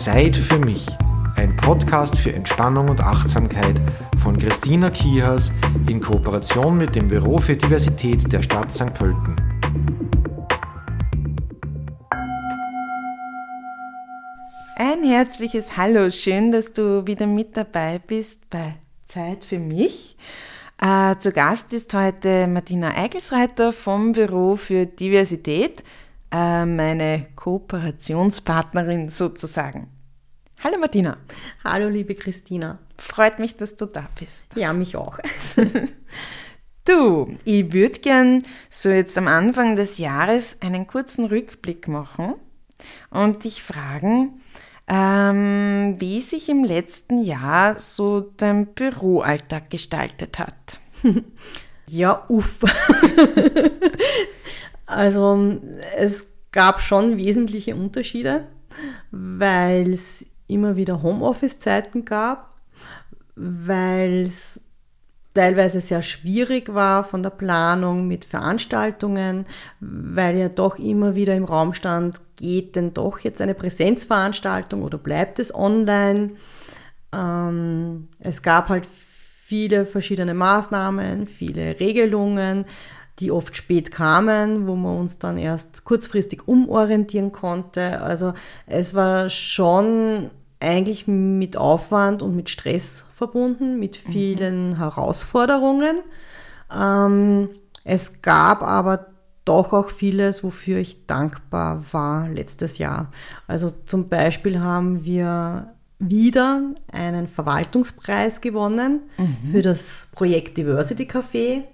Zeit für mich. Ein Podcast für Entspannung und Achtsamkeit von Christina Kihas in Kooperation mit dem Büro für Diversität der Stadt St. Pölten. Ein herzliches Hallo, schön, dass du wieder mit dabei bist bei Zeit für mich. Äh, zu Gast ist heute Martina Eigelsreiter vom Büro für Diversität, äh, meine Kooperationspartnerin sozusagen. Hallo Martina. Hallo liebe Christina. Freut mich, dass du da bist. Ja, mich auch. du, ich würde gern so jetzt am Anfang des Jahres einen kurzen Rückblick machen und dich fragen, ähm, wie sich im letzten Jahr so dein Büroalltag gestaltet hat. ja, uff. also es gab schon wesentliche Unterschiede, weil es immer wieder Homeoffice-Zeiten gab, weil es teilweise sehr schwierig war von der Planung mit Veranstaltungen, weil ja doch immer wieder im Raum stand, geht denn doch jetzt eine Präsenzveranstaltung oder bleibt es online? Ähm, es gab halt viele verschiedene Maßnahmen, viele Regelungen, die oft spät kamen, wo man uns dann erst kurzfristig umorientieren konnte. Also es war schon eigentlich mit Aufwand und mit Stress verbunden, mit mhm. vielen mhm. Herausforderungen. Ähm, es gab aber doch auch vieles, wofür ich dankbar war letztes Jahr. Also zum Beispiel haben wir wieder einen Verwaltungspreis gewonnen mhm. für das Projekt Diversity Café.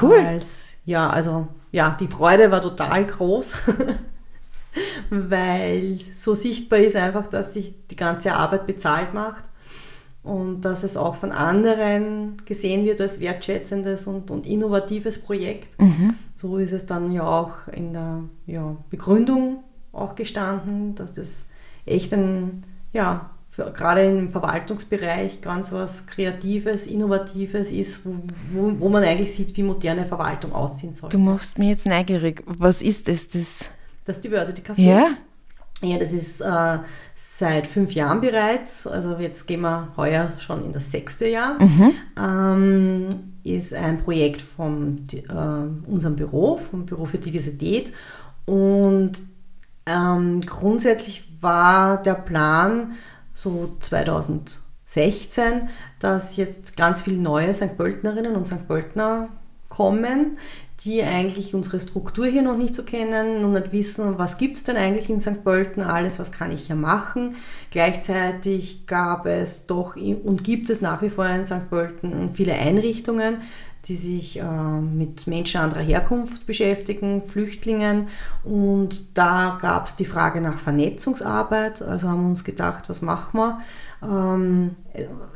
Cool. Als, ja, also ja, die Freude war total groß, weil so sichtbar ist einfach, dass sich die ganze Arbeit bezahlt macht und dass es auch von anderen gesehen wird als wertschätzendes und, und innovatives Projekt. Mhm. So ist es dann ja auch in der ja, Begründung auch gestanden, dass das echt ein, ja, gerade im Verwaltungsbereich ganz was Kreatives, Innovatives ist, wo, wo, man eigentlich sieht, wie moderne Verwaltung aussehen soll. Du machst mir jetzt neugierig. Was ist das? Das, das Diversity Café. Ja? Ja, das ist äh, seit fünf Jahren bereits, also jetzt gehen wir heuer schon in das sechste Jahr, mhm. ähm, ist ein Projekt von äh, unserem Büro, vom Büro für Diversität. Und ähm, grundsätzlich war der Plan so 2016, dass jetzt ganz viele neue St. Pöltnerinnen und St. Pöltner kommen, die eigentlich unsere Struktur hier noch nicht so kennen und nicht wissen, was gibt es denn eigentlich in St. Pölten alles, was kann ich hier machen. Gleichzeitig gab es doch und gibt es nach wie vor in St. Pölten viele Einrichtungen, die sich äh, mit Menschen anderer Herkunft beschäftigen, Flüchtlingen. Und da gab es die Frage nach Vernetzungsarbeit. Also haben wir uns gedacht, was machen wir? Ähm,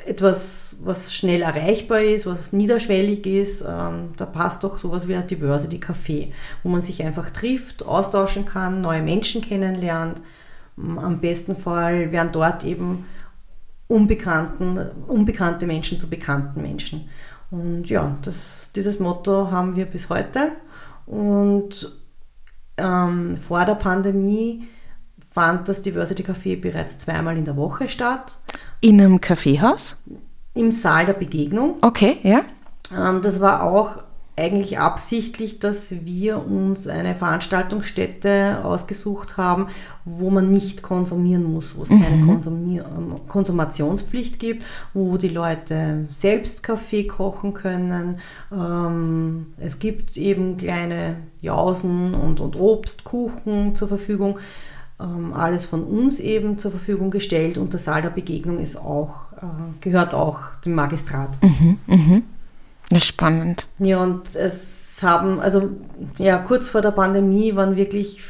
etwas, was schnell erreichbar ist, was niederschwellig ist. Ähm, da passt doch sowas wie ein Diversity Café, wo man sich einfach trifft, austauschen kann, neue Menschen kennenlernt. Am besten Fall werden dort eben unbekannten, unbekannte Menschen zu bekannten Menschen. Und ja, das, dieses Motto haben wir bis heute. Und ähm, vor der Pandemie fand das Diversity Café bereits zweimal in der Woche statt. In einem Kaffeehaus? Im Saal der Begegnung. Okay, ja. Ähm, das war auch eigentlich absichtlich, dass wir uns eine Veranstaltungsstätte ausgesucht haben, wo man nicht konsumieren muss, wo es mhm. keine Konsumier ähm, Konsumationspflicht gibt, wo die Leute selbst Kaffee kochen können. Ähm, es gibt eben kleine Jausen und, und Obst, Kuchen zur Verfügung. Ähm, alles von uns eben zur Verfügung gestellt und der Saal der Begegnung ist auch, äh, gehört auch dem Magistrat. Mhm, mh. Das ist spannend. Ja, und es haben, also ja, kurz vor der Pandemie waren wirklich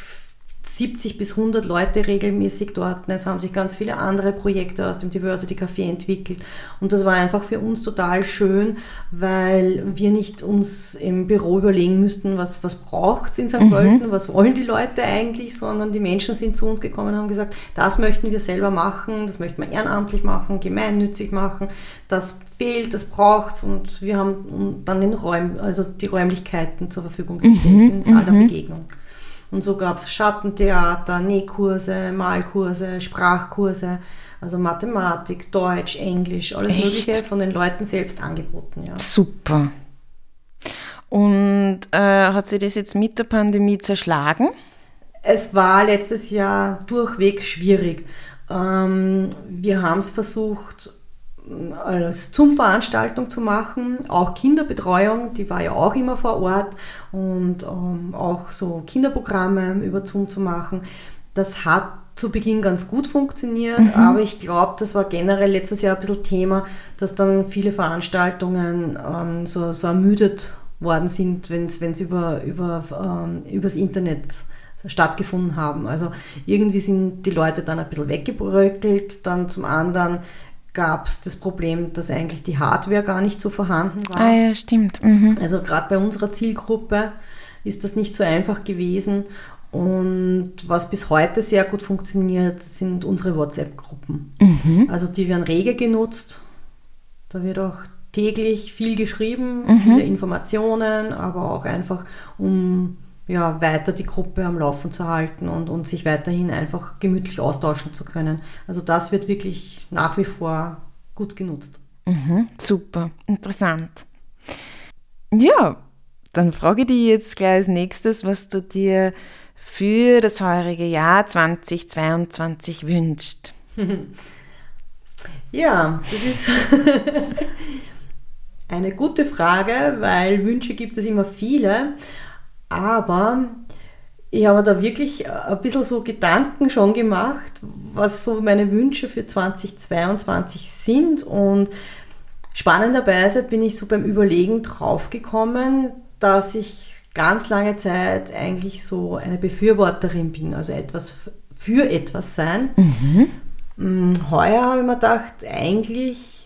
70 bis 100 Leute regelmäßig dort. Es haben sich ganz viele andere Projekte aus dem Diversity Café entwickelt. Und das war einfach für uns total schön, weil wir nicht uns im Büro überlegen müssten, was, was braucht es in St. Mhm. Pölten, was wollen die Leute eigentlich, sondern die Menschen sind zu uns gekommen und haben gesagt, das möchten wir selber machen, das möchten wir ehrenamtlich machen, gemeinnützig machen, das fehlt, das braucht und wir haben dann den Räum, also die Räumlichkeiten zur Verfügung gestellt, mhm. den Saal der mhm. Begegnung. Und so gab es Schattentheater, Nähkurse, Malkurse, Sprachkurse, also Mathematik, Deutsch, Englisch, alles Echt? Mögliche von den Leuten selbst angeboten. Ja. Super. Und äh, hat sich das jetzt mit der Pandemie zerschlagen? Es war letztes Jahr durchweg schwierig. Ähm, wir haben es versucht, als Zoom-Veranstaltung zu machen, auch Kinderbetreuung, die war ja auch immer vor Ort. Und ähm, auch so Kinderprogramme über Zoom zu machen. Das hat zu Beginn ganz gut funktioniert, aber ich glaube, das war generell letztes Jahr ein bisschen Thema, dass dann viele Veranstaltungen ähm, so, so ermüdet worden sind, wenn es über, über, ähm, übers Internet stattgefunden haben. Also irgendwie sind die Leute dann ein bisschen weggebröckelt, dann zum anderen gab es das Problem, dass eigentlich die Hardware gar nicht so vorhanden war. Ah ja, stimmt. Mhm. Also gerade bei unserer Zielgruppe ist das nicht so einfach gewesen. Und was bis heute sehr gut funktioniert, sind unsere WhatsApp-Gruppen. Also die werden rege genutzt. Da wird auch täglich viel geschrieben, viele Informationen, aber auch einfach, um ja, weiter die Gruppe am Laufen zu halten und, und sich weiterhin einfach gemütlich austauschen zu können. Also das wird wirklich nach wie vor gut genutzt. Mhm. Super, interessant. Ja, dann frage ich dich jetzt gleich als nächstes, was du dir für das heurige Jahr 2022 wünschst. Ja, das ist eine gute Frage, weil Wünsche gibt es immer viele, aber ich habe da wirklich ein bisschen so Gedanken schon gemacht, was so meine Wünsche für 2022 sind und spannenderweise bin ich so beim Überlegen draufgekommen, dass ich ganz lange Zeit eigentlich so eine Befürworterin bin, also etwas für etwas sein. Mm, Heuer habe ich mir gedacht, eigentlich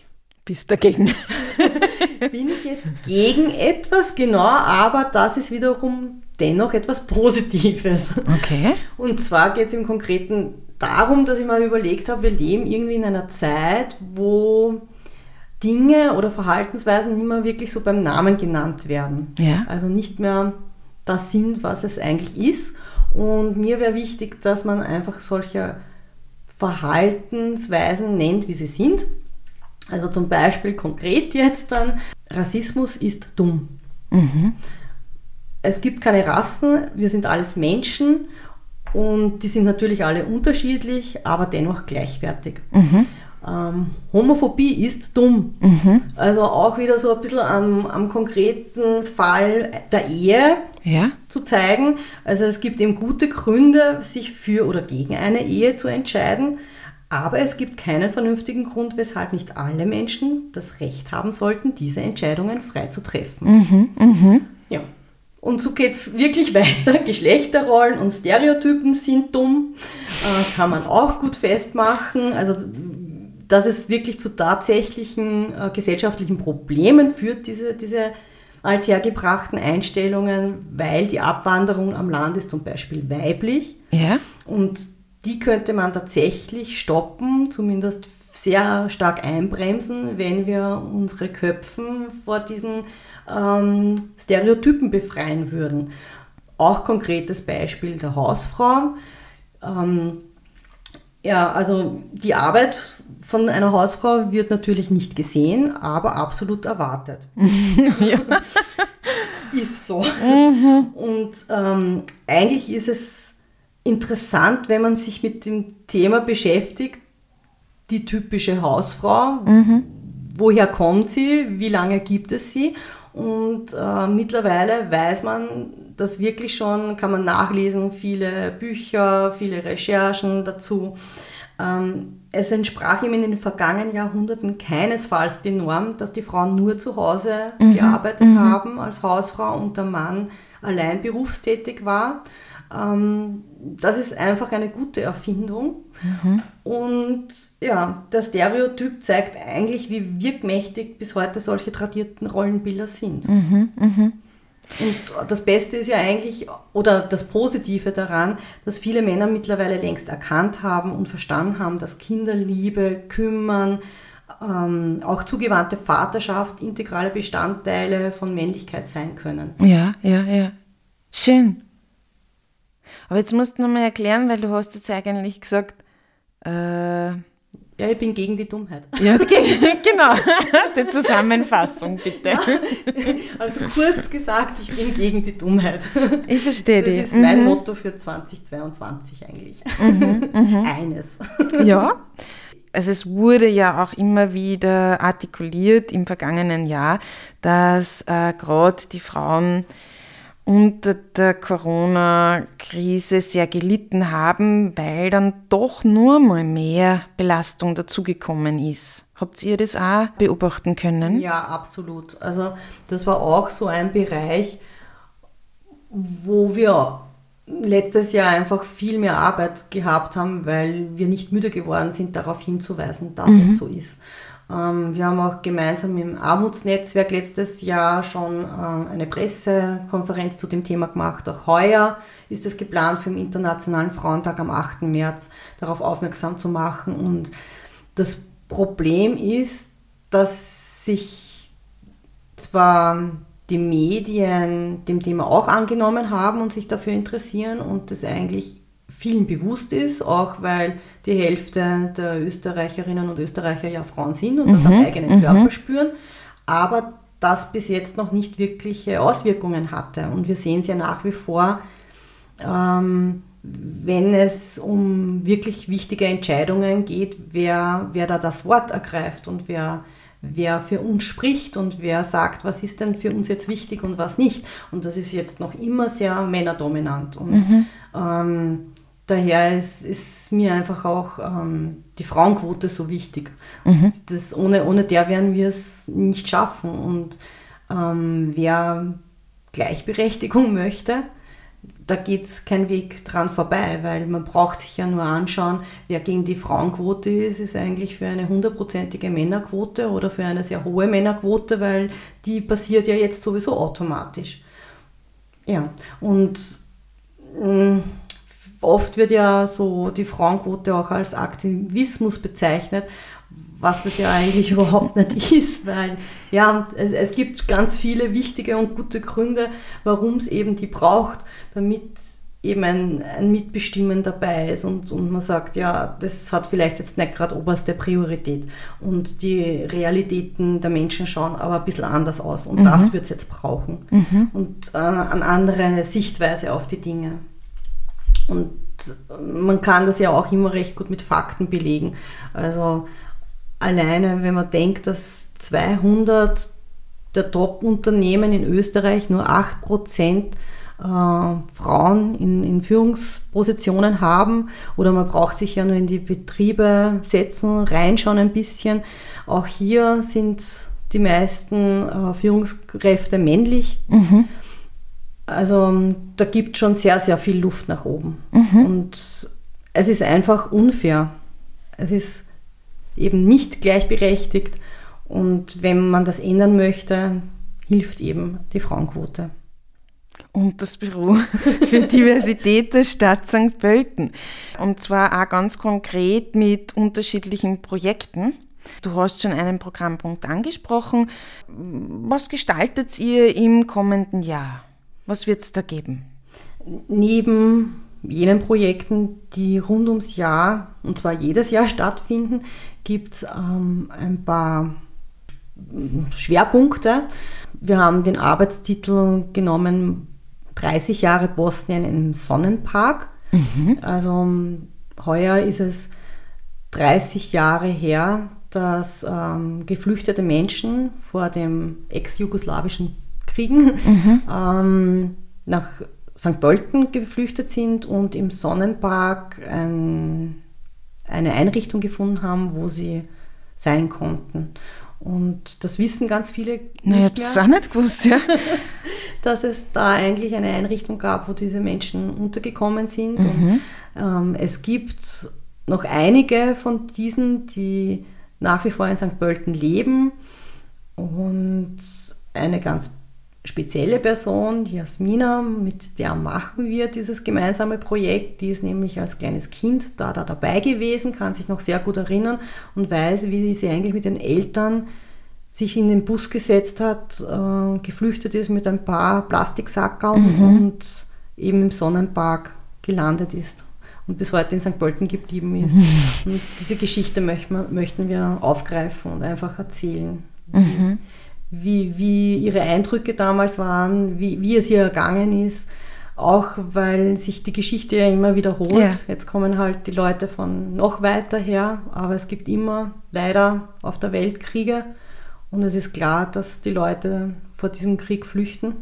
Bist dagegen? bin ich jetzt gegen etwas, genau, aber das ist wiederum dennoch etwas Positives. Okay. Und zwar geht es im Konkreten darum, dass ich mal überlegt habe, wir leben irgendwie in einer Zeit, wo Dinge oder Verhaltensweisen nicht mehr wirklich so beim Namen genannt werden. Ja. Also nicht mehr das sind, was es eigentlich ist. Und mir wäre wichtig, dass man einfach solche Verhaltensweisen nennt, wie sie sind. Also zum Beispiel konkret jetzt dann, Rassismus ist dumm. Es gibt keine Rassen, wir sind alles Menschen und die sind natürlich alle unterschiedlich, aber dennoch gleichwertig. Ähm, Homophobie ist dumm. Also auch wieder so ein bisschen am, am konkreten Fall der Ehe Ja. zu zeigen. Also es gibt eben gute Gründe, sich für oder gegen eine Ehe zu entscheiden, aber es gibt keinen vernünftigen Grund, weshalb nicht alle Menschen das Recht haben sollten, diese Entscheidungen frei zu treffen. Ja. Und so geht es wirklich weiter. Geschlechterrollen und Stereotypen sind dumm, äh, kann man auch gut festmachen. Also dass es wirklich zu tatsächlichen äh, gesellschaftlichen Problemen führt, diese, diese althergebrachten Einstellungen, weil die Abwanderung am Land ist zum Beispiel weiblich. Ja. Und die könnte man tatsächlich stoppen, zumindest sehr stark einbremsen, wenn wir unsere Köpfen vor diesen ähm, Stereotypen befreien würden. Auch konkretes Beispiel der Hausfrau. Ähm, ja, also die Arbeit von einer Hausfrau wird natürlich nicht gesehen, aber absolut erwartet. Ist so. Und ähm, eigentlich ist es interessant, wenn man sich mit dem Thema beschäftigt, die typische Hausfrau, woher kommt sie, wie lange gibt es sie? Und äh, mittlerweile weiß man das wirklich schon, kann man nachlesen, viele Bücher, viele Recherchen dazu. Ähm, es entsprach ihm in den vergangenen Jahrhunderten keinesfalls die Norm, dass die Frauen nur zu Hause gearbeitet haben als Hausfrau und der Mann allein berufstätig war. Ähm, das ist einfach eine gute Erfindung. Und ja, der Stereotyp zeigt eigentlich, wie wirkmächtig bis heute solche tradierten Rollenbilder sind. Und das Beste ist ja eigentlich, oder das Positive daran, dass viele Männer mittlerweile längst erkannt haben und verstanden haben, dass Kinderliebe, Kümmern, ähm, auch zugewandte Vaterschaft integrale Bestandteile von Männlichkeit sein können. Ja, ja, ja. Schön. Aber jetzt musst du noch mal erklären, weil du hast jetzt eigentlich gesagt, äh, ja, ich bin gegen die Dummheit. Ja, genau. Die Zusammenfassung bitte. Ja, also kurz gesagt, ich bin gegen die Dummheit. Ich verstehe das die. Das ist mein mhm. Motto für 2022 eigentlich. Mhm, mhm. Eines. Ja. Also es wurde ja auch immer wieder artikuliert im vergangenen Jahr, dass äh, gerade die Frauen unter der Corona-Krise sehr gelitten haben, weil dann doch nur mal mehr Belastung dazugekommen ist. Habt ihr das auch beobachten können? Ja, absolut. Also das war auch so ein Bereich, wo wir letztes Jahr einfach viel mehr Arbeit gehabt haben, weil wir nicht müde geworden sind, darauf hinzuweisen, dass mhm. es so ist. Ähm, wir haben auch gemeinsam im Armutsnetzwerk letztes Jahr schon ähm, eine Pressekonferenz zu dem Thema gemacht. Auch heuer ist es geplant, für den Internationalen Frauentag am 8. März darauf aufmerksam zu machen. Und das Problem ist, dass sich zwar die Medien dem Thema auch angenommen haben und sich dafür interessieren und das eigentlich vielen bewusst ist, auch weil die Hälfte der Österreicherinnen und Österreicher ja Frauen sind und mhm, das am eigenen mhm. Körper spüren, aber das bis jetzt noch nicht wirkliche Auswirkungen hatte. Und wir sehen es ja nach wie vor, ähm, wenn es um wirklich wichtige Entscheidungen geht, wer, wer da das Wort ergreift und wer, wer für uns spricht und wer sagt, was ist denn für uns jetzt wichtig und was nicht. Und das ist jetzt noch immer sehr männerdominant. Und mhm. ähm, daher ist, ist mir einfach auch ähm, die Frauenquote so wichtig. Mhm. Das, ohne, ohne der werden wir es nicht schaffen. Und ähm, wer Gleichberechtigung möchte, da geht kein Weg dran vorbei, weil man braucht sich ja nur anschauen, wer gegen die Frauenquote ist, ist eigentlich für eine hundertprozentige Männerquote oder für eine sehr hohe Männerquote, weil die passiert ja jetzt sowieso automatisch. Ja, und mh, mm, oft wird ja so die Frauenquote auch als Aktivismus bezeichnet, was das ja eigentlich überhaupt nicht ist, weil ja, es, es gibt ganz viele wichtige und gute Gründe, warum es eben die braucht, damit eben ein, ein Mitbestimmen dabei ist und, und man sagt, ja, das hat vielleicht jetzt nicht gerade oberste Priorität und die Realitäten der Menschen schauen aber ein bisschen anders aus und mhm. das wird es jetzt brauchen mhm. und äh, eine andere Sichtweise auf die Dinge. Und man kann das ja auch immer recht gut mit Fakten belegen. Also alleine, wenn man denkt, dass 200 der Top-Unternehmen in Österreich nur 8% äh, Frauen in, in, Führungspositionen haben oder man braucht sich ja nur in die Betriebe setzen, reinschauen ein bisschen. Auch hier sind die meisten äh, Führungskräfte männlich. Mhm. Also da gibt es schon sehr, sehr viel Luft nach oben. Mhm. Und es ist einfach unfair. Es ist eben nicht gleichberechtigt. Und wenn man das ändern möchte, hilft eben die Frauenquote. Und das Büro für Diversität der Stadt St. Pölten. Und zwar auch ganz konkret mit unterschiedlichen Projekten. Du hast schon einen Programmpunkt angesprochen. Was gestaltet ihr im kommenden Jahr? Was wird es da geben? Neben jenen Projekten, die rund ums Jahr, und zwar jedes Jahr stattfinden, gibt es ähm, ein paar Schwerpunkte. Wir haben den Arbeitstitel genommen 30 Jahre Bosnien im Sonnenpark. Mhm. Also heuer ist es 30 Jahre her, dass ähm, geflüchtete Menschen vor dem ex-jugoslawischen Kriegen mhm. ähm, nach St. Pölten geflüchtet sind und im Sonnenpark ein, eine Einrichtung gefunden haben, wo sie sein konnten. Und das wissen ganz viele Na, ich habe es auch nicht gewusst, ja. dass es da eigentlich eine Einrichtung gab, wo diese Menschen untergekommen sind. Mhm. Und, ähm, es gibt noch einige von diesen, die nach wie vor in St. Pölten leben. Und eine ganz spezielle Person, die Jasmina, mit der machen wir dieses gemeinsame Projekt. Die ist nämlich als kleines Kind da, da dabei gewesen, kann sich noch sehr gut erinnern und weiß, wie sie eigentlich mit den Eltern sich in den Bus gesetzt hat, äh, geflüchtet ist mit ein paar Plastiksackerl mhm. und eben im Sonnenpark gelandet ist und bis heute in St. Pölten geblieben ist. und diese Geschichte möchten, möchten wir aufgreifen und einfach erzählen. Mhm. Wie, wie ihre Eindrücke damals waren, wie, wie es ihr ergangen ist. Auch weil sich die Geschichte ja immer wiederholt. Ja. Jetzt kommen halt die Leute von noch weiter her, aber es gibt immer leider auf der Welt Kriege. Und es ist klar, dass die Leute vor diesem Krieg flüchten.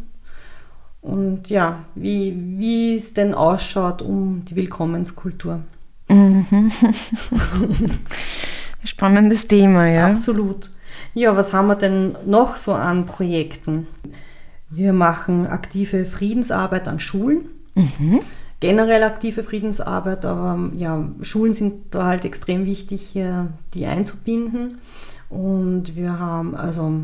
Und ja, wie, wie es denn ausschaut um die Willkommenskultur. Mhm. Spannendes Thema, ja. Absolut. Ja, was haben wir denn noch so an Projekten? Wir machen aktive Friedensarbeit an Schulen. Mhm. Generell aktive Friedensarbeit, aber ja, Schulen sind da halt extrem wichtig, hier die einzubinden. Und wir haben also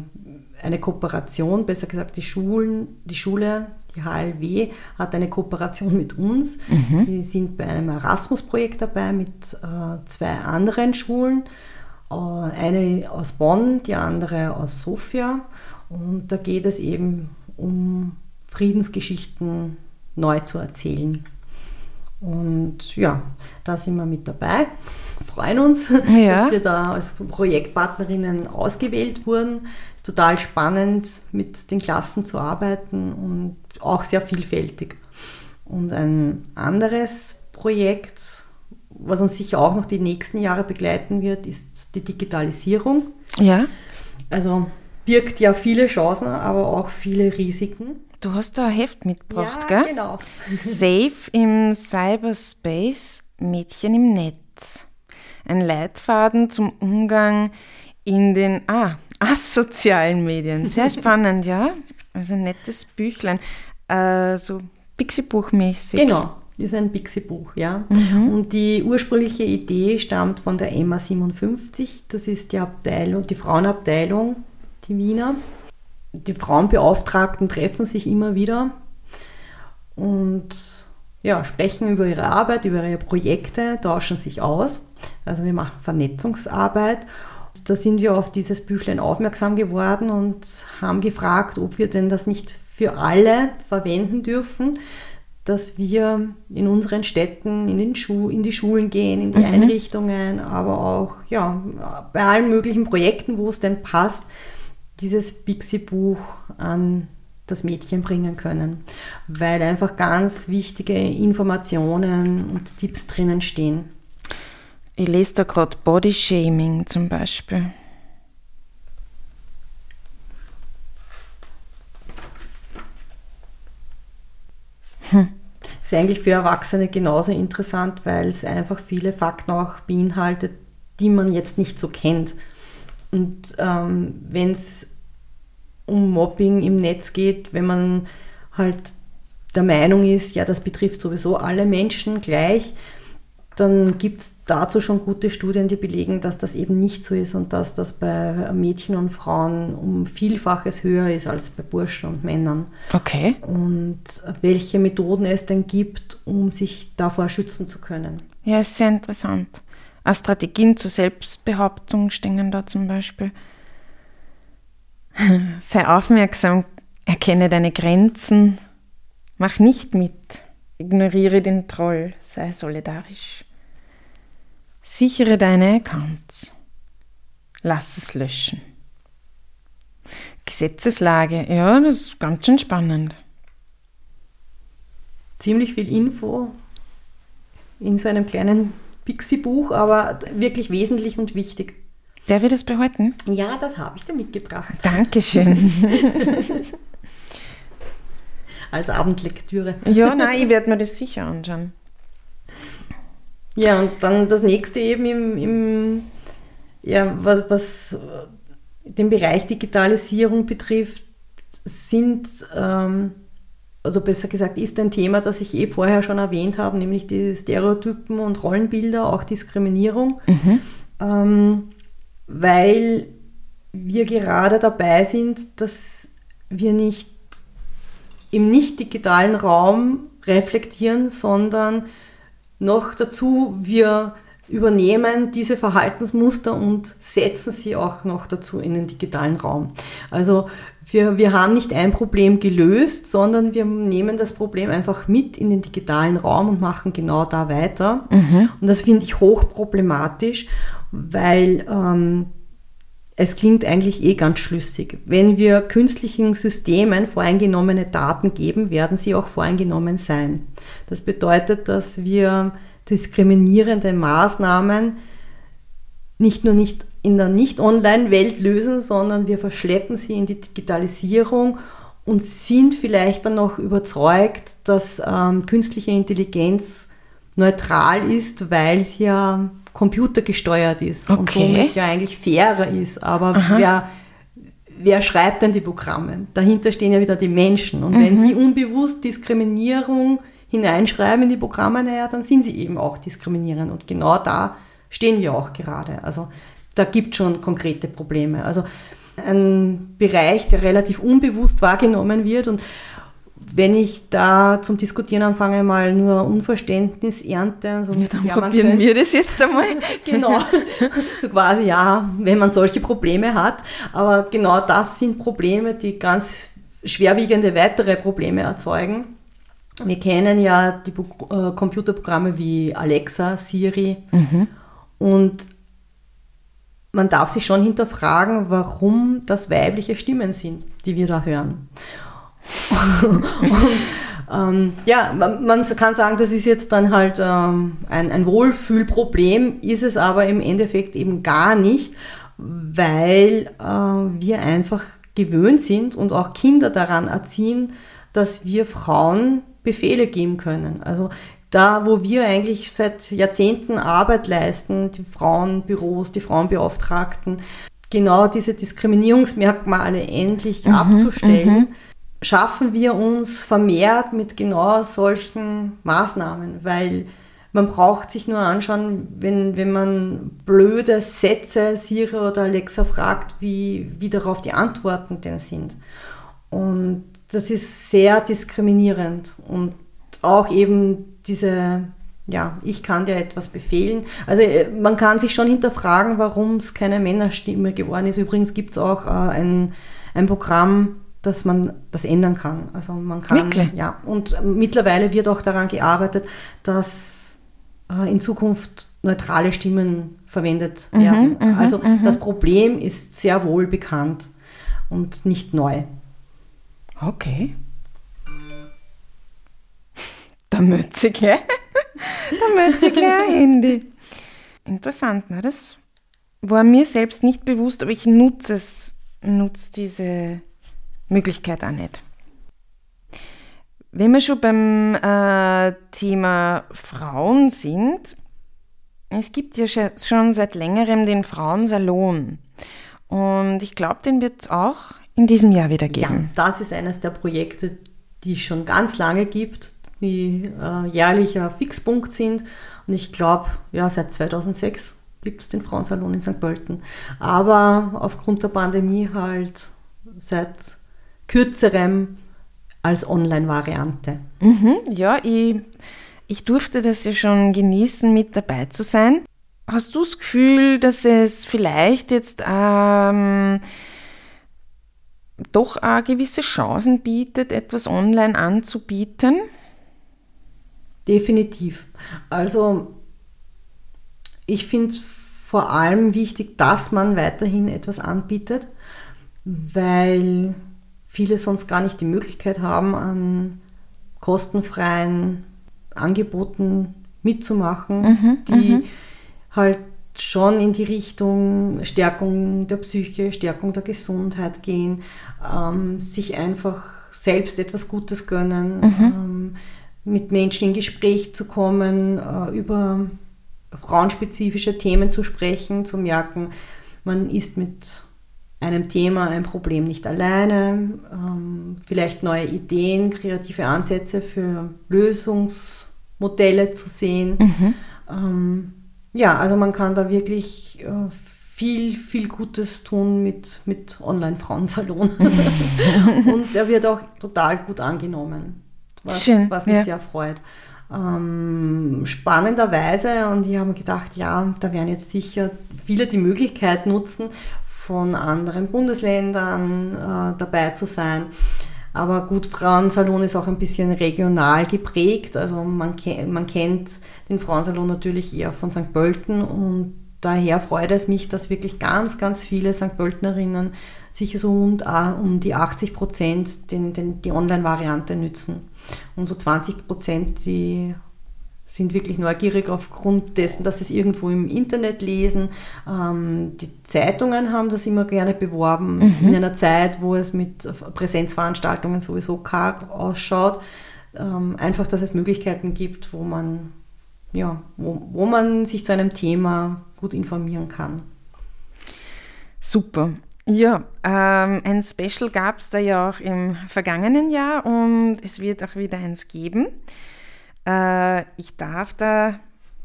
eine Kooperation, besser gesagt die Schulen, die Schule, die HLW hat eine Kooperation mit uns. Mhm. Wir sind bei einem Erasmus-Projekt dabei mit äh, zwei anderen Schulen. Äh, eine aus Bonn, die andere aus Sofia. Und da geht es eben um Friedensgeschichten neu zu erzählen. Und ja, da sind wir mit dabei, freuen uns, ja. dass wir da als Projektpartnerinnen ausgewählt wurden. Ist total spannend, mit den Klassen zu arbeiten und auch sehr vielfältig. Und ein anderes Projekt, was uns sicher auch noch die nächsten Jahre begleiten wird, ist die Digitalisierung. Ja. Also birgt ja viele Chancen, aber auch viele Risiken. Du hast da ein Heft mitgebracht, ja, gell? genau. Safe im Cyberspace, Mädchen im Netz. Ein Leitfaden zum Umgang in den ah, asozialen Medien. Sehr spannend, ja? Also ein nettes Büchlein. Äh, so Pixie-Buch-mäßig. Genau, ist ein Pixie-Buch, ja. Mhm. Und die ursprüngliche Idee stammt von der MA 57. Das ist die Abteilung, die Frauenabteilung, die Wiener die Frauenbeauftragten treffen sich immer wieder und ja, sprechen über ihre Arbeit, über ihre Projekte, tauschen sich aus. Also wir machen Vernetzungsarbeit. Da sind wir auf dieses Büchlein aufmerksam geworden und haben gefragt, ob wir denn das nicht für alle verwenden dürfen, dass wir in unseren Städten, in, den Schu in die Schulen gehen, in die mhm. Einrichtungen, aber auch ja, bei allen möglichen Projekten, wo es denn passt, dieses Pixie-Buch an das Mädchen bringen können, weil einfach ganz wichtige Informationen und Tipps drinnen stehen. Ich lese da gerade Body Shaming zum Beispiel. Hm. Ist eigentlich für Erwachsene genauso interessant, weil es einfach viele Fakten auch beinhaltet, die man jetzt nicht so kennt. Und ähm, wenn es um Mobbing im Netz geht, wenn man halt der Meinung ist, ja, das betrifft sowieso alle Menschen gleich, dann gibt es dazu schon gute Studien, die belegen, dass das eben nicht so ist und dass das bei Mädchen und Frauen um Vielfaches höher ist als bei Burschen und Männern. Okay. Und welche Methoden es denn gibt, um sich davor schützen zu können. Ja, ist sehr interessant. Auch Strategien zur Selbstbehauptung stehen da zum Beispiel. Sei aufmerksam, erkenne deine Grenzen, mach nicht mit, ignoriere den Troll, sei solidarisch. Sichere deine Accounts, lass es löschen. Gesetzeslage, ja, das ist ganz schön spannend. Ziemlich viel Info in so einem kleinen Pixie-Buch, aber wirklich wesentlich und wichtig. Der wird es behalten? Ja, das habe ich dir mitgebracht. Dankeschön. Als Abendlektüre. Ja, nein, ich werde mir das sicher anschauen. Ja, und dann das nächste eben im, im ja, was, was den Bereich Digitalisierung betrifft, sind, ähm, also besser gesagt, ist ein Thema, das ich eh vorher schon erwähnt habe, nämlich die Stereotypen und Rollenbilder, auch Diskriminierung. Mhm. Ähm, weil wir gerade dabei sind, dass wir nicht im nicht digitalen Raum reflektieren, sondern noch dazu wir übernehmen diese Verhaltensmuster und setzen sie auch noch dazu in den digitalen Raum. Also wir, wir haben nicht ein Problem gelöst, sondern wir nehmen das Problem einfach mit in den digitalen Raum und machen genau da weiter. Mhm. Und das finde ich hochproblematisch, weil ähm, es klingt eigentlich eh ganz schlüssig. Wenn wir künstlichen Systemen voreingenommene Daten geben, werden sie auch voreingenommen sein. Das bedeutet, dass wir diskriminierende Maßnahmen nicht nur nicht in der Nicht-Online-Welt lösen, sondern wir verschleppen sie in die Digitalisierung und sind vielleicht dann noch überzeugt, dass ähm, künstliche Intelligenz neutral ist, weil sie ja computergesteuert ist okay. und somit ja eigentlich fairer ist. Aber wer, wer schreibt denn die Programme? Dahinter stehen ja wieder die Menschen. Und mhm. wenn sie unbewusst Diskriminierung hineinschreiben in die Programme, naja, dann sind sie eben auch diskriminierend. Und genau da stehen wir auch gerade. Also da gibt es schon konkrete Probleme. Also ein Bereich, der relativ unbewusst wahrgenommen wird und wenn ich da zum Diskutieren anfange, mal nur Unverständnis ernte. So ja, dann probieren könnte, wir das jetzt einmal. genau. So quasi, ja, wenn man solche Probleme hat. Aber genau das sind Probleme, die ganz schwerwiegende weitere Probleme erzeugen. Wir kennen ja die äh, Computerprogramme wie Alexa, Siri mhm. und man darf sich schon hinterfragen, warum das weibliche Stimmen sind, die wir da hören. und, ähm, ja, man, man, kann sagen, das ist jetzt dann halt ähm, ein, ein Wohlfühlproblem, ist es aber im Endeffekt eben gar nicht, weil äh, wir einfach gewöhnt sind und auch Kinder daran erziehen, dass wir Frauen Befehle geben können. Also da, wo wir eigentlich seit Jahrzehnten Arbeit leisten, die Frauenbüros, die Frauenbeauftragten, genau diese Diskriminierungsmerkmale endlich mhm, abzustellen, mhm. Schaffen wir uns vermehrt mit genau solchen Maßnahmen, weil man braucht sich nur anschauen, wenn, wenn man blöde Sätze Siri oder Alexa fragt, wie, wie darauf die Antworten denn sind. Und das ist sehr diskriminierend und auch eben diese, ja, ich kann dir etwas befehlen. Also äh, man kann sich schon hinterfragen, warum es keine Männerstimme geworden ist. Übrigens gibt es auch äh, ein, ein Programm, dass man das ändern kann. Also man kann, Wirklich? ja. Und mittlerweile wird auch daran gearbeitet, dass äh, in Zukunft neutrale Stimmen verwendet mhm, werden. Mhm, also mhm. das Problem ist sehr wohl bekannt und nicht neu. Okay. Möchte ich gleich ein Handy. Interessant, ne? das war mir selbst nicht bewusst, aber ich nutze es, nutze diese Möglichkeit auch nicht. Wenn wir schon beim äh, Thema Frauen sind, es gibt ja schon seit längerem den Frauensalon. Und ich glaube, den wird es auch in diesem Jahr wieder geben. Ja, das ist eines der Projekte, die es schon ganz lange gibt, die äh, jährlicher Fixpunkt sind. Und ich glaube, ja, seit 2006 gibt es den Frauensalon in St. Pölten. Aber aufgrund der Pandemie halt seit kürzerem als Online-Variante. Mhm, ja, ich, ich durfte das ja schon genießen, mit dabei zu sein. Hast du das Gefühl, dass es vielleicht jetzt ähm, doch auch gewisse Chancen bietet, etwas online anzubieten? Definitiv. Also ich finde vor allem wichtig, dass man weiterhin etwas anbietet, weil viele sonst gar nicht die Möglichkeit haben, an kostenfreien Angeboten mitzumachen, mhm, die mhm. halt schon in die Richtung Stärkung der Psyche, Stärkung der Gesundheit gehen, ähm, sich einfach selbst etwas Gutes gönnen, mhm. ähm, mit Menschen in Gespräch zu kommen, äh, über frauenspezifische Themen zu sprechen, zu merken, man ist mit einem Thema, ein Problem nicht alleine, ähm, vielleicht neue Ideen, kreative Ansätze für Lösungsmodelle zu sehen. Mhm. Ähm, ja, also man kann da wirklich äh, viel, viel Gutes tun mit, mit Online-Frauensalon. und er wird auch total gut angenommen, was, Schön, was mich ja. sehr freut. Ähm, spannenderweise, und ich habe mir gedacht, ja, da werden jetzt sicher viele die Möglichkeit nutzen, von anderen Bundesländern äh, dabei zu sein. Aber gut, Frauensalon ist auch ein bisschen regional geprägt. Also man, man kennt den Frauensalon natürlich eher von St. Pölten und daher freut es mich, dass wirklich ganz, ganz viele St. Pöltenerinnen sicher so um, um die 80 Prozent den, den, die Online-Variante nützen. Und so 20 Prozent, die sind wirklich neugierig aufgrund dessen, dass sie es irgendwo im Internet lesen. Ähm, die Zeitungen haben das immer gerne beworben, mhm. in einer Zeit, wo es mit Präsenzveranstaltungen sowieso karg ausschaut. Ähm, einfach, dass es Möglichkeiten gibt, wo man, ja, wo, wo man sich zu einem Thema gut informieren kann. Super. Ja, ähm, ein Special gab es da ja auch im vergangenen Jahr und es wird auch wieder eins geben. Äh, ich darf da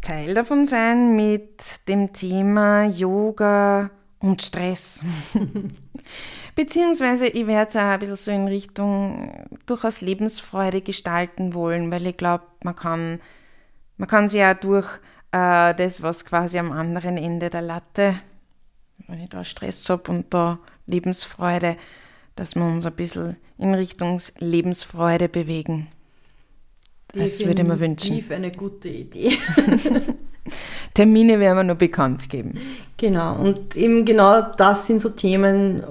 Teil davon sein mit dem Thema Yoga und Stress. Beziehungsweise ich werde es auch ein bisschen so in Richtung durchaus Lebensfreude gestalten wollen, weil ich glaube, man kann, man kann sich ja durch äh, das, was quasi am anderen Ende der Latte, wenn ich da Stress habe und da Lebensfreude, dass wir uns ein bisschen in Richtung Lebensfreude bewegen. Das würde ich mir wünschen. eine gute Idee. Termine werden wir noch bekannt geben. Genau, und eben genau das sind so Themen,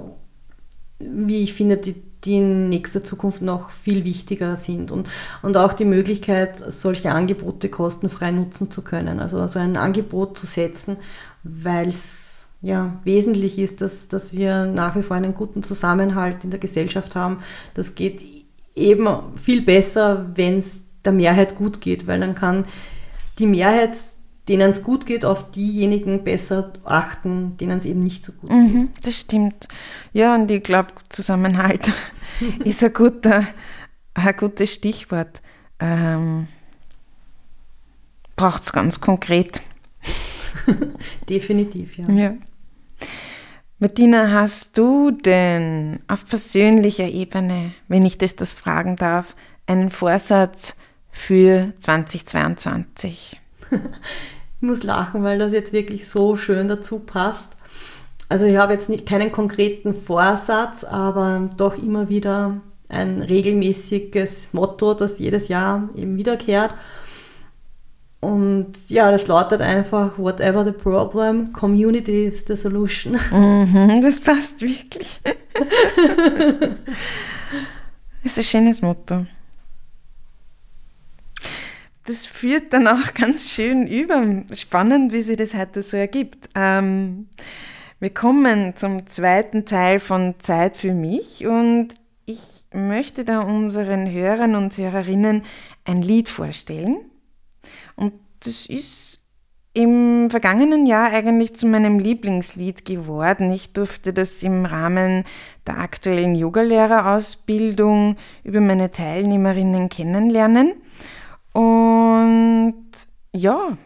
wie ich finde, die, die in nächster Zukunft noch viel wichtiger sind und, und auch die Möglichkeit, solche Angebote kostenfrei nutzen zu können. Also, also ein Angebot zu setzen, weil es ja wesentlich ist, dass, dass wir nach wie vor einen guten Zusammenhalt in der Gesellschaft haben. Das geht eben viel besser, wenn es der Mehrheit gut geht, weil dann kann die Mehrheit, denen es gut geht, auf diejenigen besser achten, denen es eben nicht so gut mhm, geht. Das stimmt. Ja, und ich glaube, Zusammenhalt ist ein, guter, ein gutes Stichwort. Ähm, Braucht es ganz konkret. Definitiv, ja. ja. Martina, hast du denn auf persönlicher Ebene, wenn ich das, das fragen darf, einen Vorsatz für 2022? ich muss lachen, weil das jetzt wirklich so schön dazu passt. Also ich habe jetzt nicht, keinen konkreten Vorsatz, aber doch immer wieder ein regelmäßiges Motto, das jedes Jahr eben wiederkehrt. Und ja, das lautet einfach, whatever the problem, community is the solution. Mhm, das passt wirklich. das ist ein schönes Motto das führt dann auch ganz schön über. Spannend, wie sich das heute so ergibt. Ähm, wir kommen zum zweiten Teil von Zeit für mich und ich möchte da unseren Hörern und Hörerinnen ein Lied vorstellen. Und das ist im vergangenen Jahr eigentlich zu meinem Lieblingslied geworden. Ich durfte das im Rahmen der aktuellen Yogalehrerausbildung über meine Teilnehmerinnen kennenlernen. Und ja,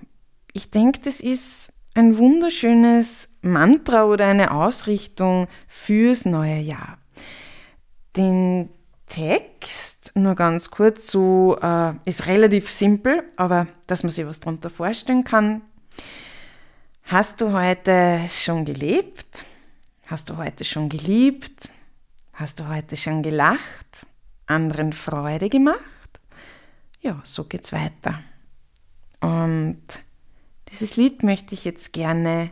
ich denke, das ist ein wunderschönes Mantra oder eine Ausrichtung fürs neue Jahr. Den Text, nur ganz kurz, so äh, ist relativ simpel, aber dass man sich was darunter vorstellen kann. Hast du heute schon gelebt? Hast du heute schon geliebt? Hast du heute schon gelacht? Anderen Freude gemacht? Ja, so geht's weiter. Und dieses Lied möchte ich jetzt gerne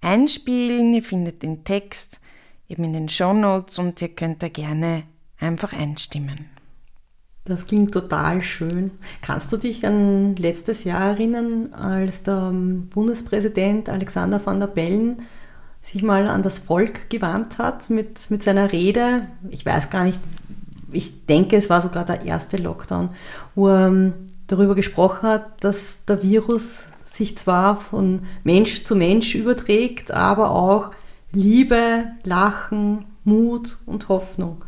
einspielen. Ihr findet den Text eben in den Show Notes und ihr könnt da gerne einfach einstimmen. Das klingt total schön. Kannst du dich an letztes Jahr erinnern, als der Bundespräsident Alexander van der Bellen sich mal an das Volk gewandt hat mit, mit seiner Rede? Ich weiß gar nicht, ich denke, es war sogar der erste Lockdown, wo er ähm, darüber gesprochen hat, dass der Virus sich zwar von Mensch zu Mensch überträgt, aber auch Liebe, Lachen, Mut und Hoffnung.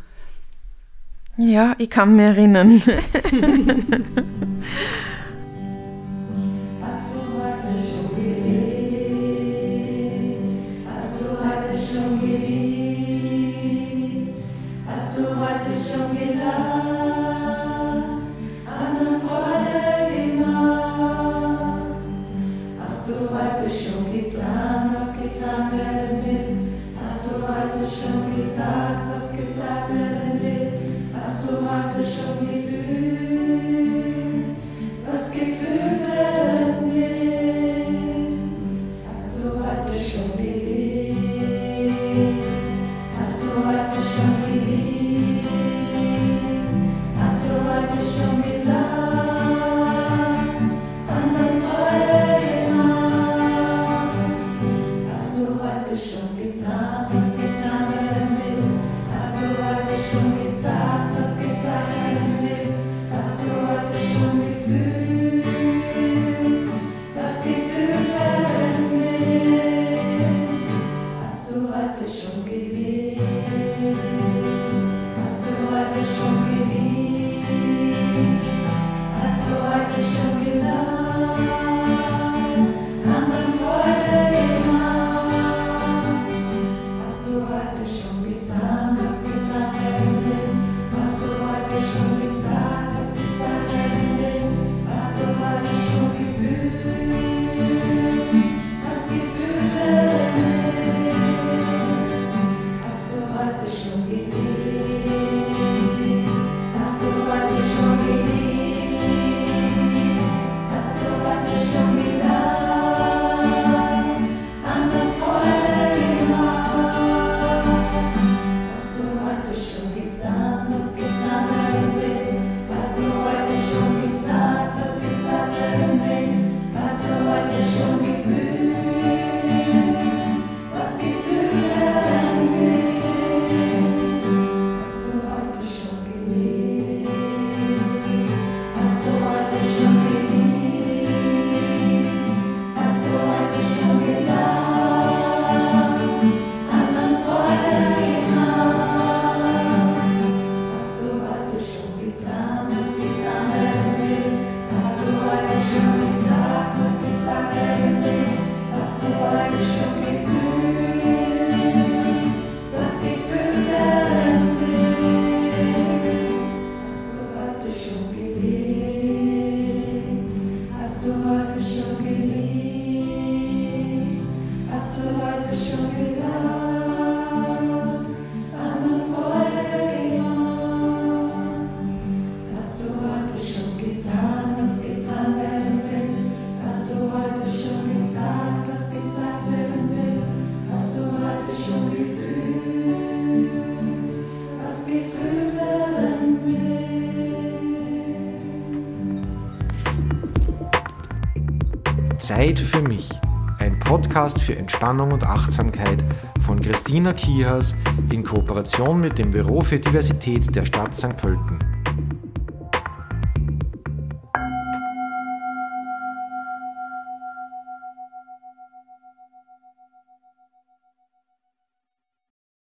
Ja, ich kann mich erinnern. Zeit für mich. Ein Podcast für Entspannung und Achtsamkeit von Christina Kiehas in Kooperation mit dem Büro für Diversität der Stadt St. Pölten.